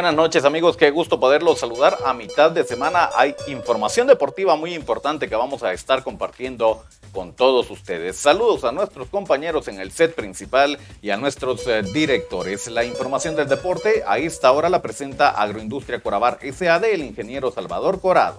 Buenas noches amigos, qué gusto poderlos saludar. A mitad de semana hay información deportiva muy importante que vamos a estar compartiendo con todos ustedes. Saludos a nuestros compañeros en el set principal y a nuestros eh, directores. La información del deporte a esta hora la presenta Agroindustria Corabar SAD, el ingeniero Salvador Corado.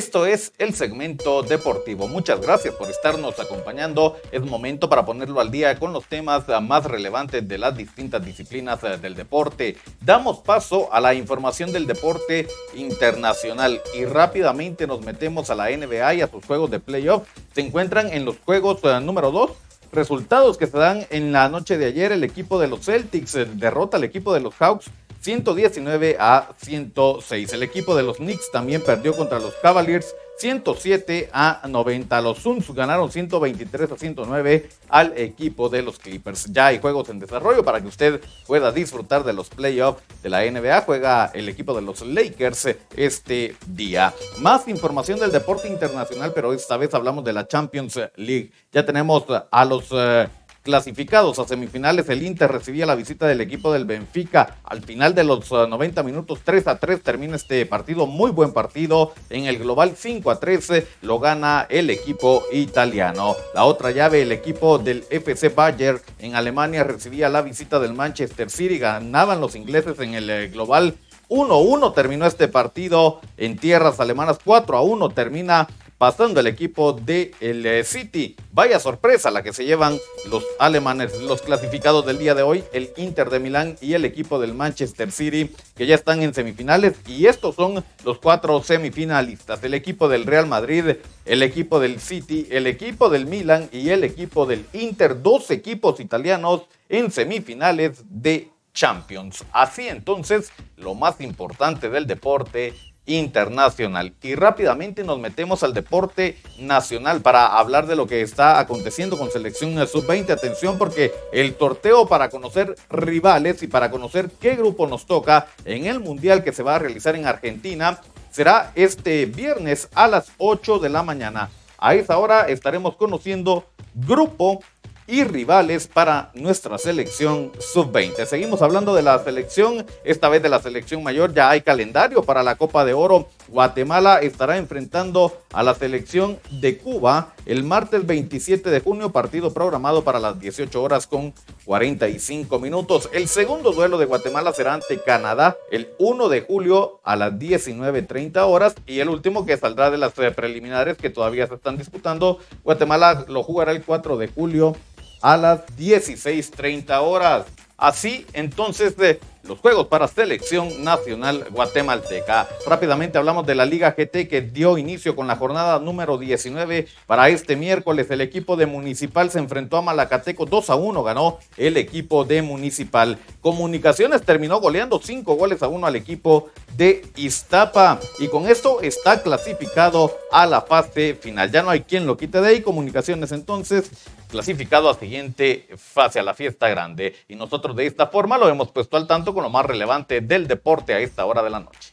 Esto es el segmento deportivo. Muchas gracias por estarnos acompañando. Es momento para ponerlo al día con los temas más relevantes de las distintas disciplinas eh, del deporte. Damos paso a la información del deporte internacional y rápidamente nos metemos a la NBA y a sus juegos de playoff. Se encuentran en los juegos eh, número 2 resultados que se dan en la noche de ayer. El equipo de los Celtics eh, derrota al equipo de los Hawks 119 a 106. El equipo de los Knicks también perdió contra los Cavaliers 107 a 90. Los Suns ganaron 123 a 109 al equipo de los Clippers. Ya hay juegos en desarrollo para que usted pueda disfrutar de los playoffs de la NBA. Juega el equipo de los Lakers este día. Más información del deporte internacional, pero esta vez hablamos de la Champions League. Ya tenemos a los... Eh, clasificados a semifinales, el Inter recibía la visita del equipo del Benfica. Al final de los 90 uh, minutos, 3 a 3 termina este partido. Muy buen partido. En el global 5 a 13 lo gana el equipo italiano. La otra llave, el equipo del FC Bayern en Alemania recibía la visita del Manchester City. Ganaban los ingleses en el eh, global 1-1 terminó este partido en tierras alemanas, 4 a 1 termina pasando el equipo de el eh, City. Vaya sorpresa la que se llevan los alemanes, los clasificados del día de hoy, el Inter de Milán y el equipo del Manchester City, que ya están en semifinales. Y estos son los cuatro semifinalistas, el equipo del Real Madrid, el equipo del City, el equipo del Milán y el equipo del Inter, dos equipos italianos en semifinales de Champions. Así entonces, lo más importante del deporte internacional. Y rápidamente nos metemos al deporte nacional para hablar de lo que está aconteciendo con selección sub-20. Atención porque el torteo para conocer rivales y para conocer qué grupo nos toca en el mundial que se va a realizar en Argentina será este viernes a las 8 de la mañana. A esa hora estaremos conociendo grupo y rivales para nuestra selección sub-20. Seguimos hablando de la selección, esta vez de la selección mayor, ya hay calendario para la Copa de Oro. Guatemala estará enfrentando a la selección de Cuba el martes 27 de junio, partido programado para las 18 horas con 45 minutos. El segundo duelo de Guatemala será ante Canadá el 1 de julio a las 19.30 horas y el último que saldrá de las preliminares que todavía se están disputando, Guatemala lo jugará el 4 de julio a las 16.30 horas. Así entonces de los Juegos para Selección Nacional Guatemalteca. Rápidamente hablamos de la Liga GT que dio inicio con la jornada número 19 para este miércoles. El equipo de Municipal se enfrentó a Malacateco 2 a 1, ganó el equipo de Municipal. Comunicaciones terminó goleando 5 goles a 1 al equipo de Iztapa y con esto está clasificado a la fase final. Ya no hay quien lo quite de ahí. Comunicaciones entonces clasificado a siguiente fase, a la fiesta grande. Y nosotros de esta forma lo hemos puesto al tanto con lo más relevante del deporte a esta hora de la noche.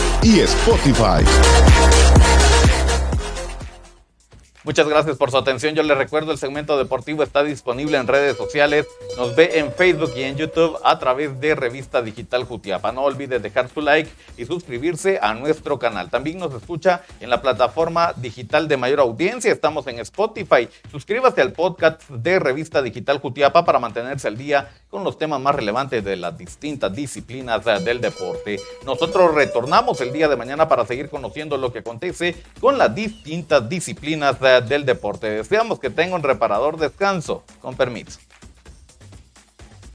y Spotify. Muchas gracias por su atención. Yo les recuerdo el segmento deportivo está disponible en redes sociales. Nos ve en Facebook y en YouTube a través de Revista Digital Jutiapa. No olvide dejar su like y suscribirse a nuestro canal. También nos escucha en la plataforma digital de mayor audiencia. Estamos en Spotify. Suscríbase al podcast de Revista Digital Jutiapa para mantenerse al día con los temas más relevantes de las distintas disciplinas del deporte. Nosotros retornamos el día de mañana para seguir conociendo lo que acontece con las distintas disciplinas del deporte. Deseamos que tenga un reparador descanso. Con permiso.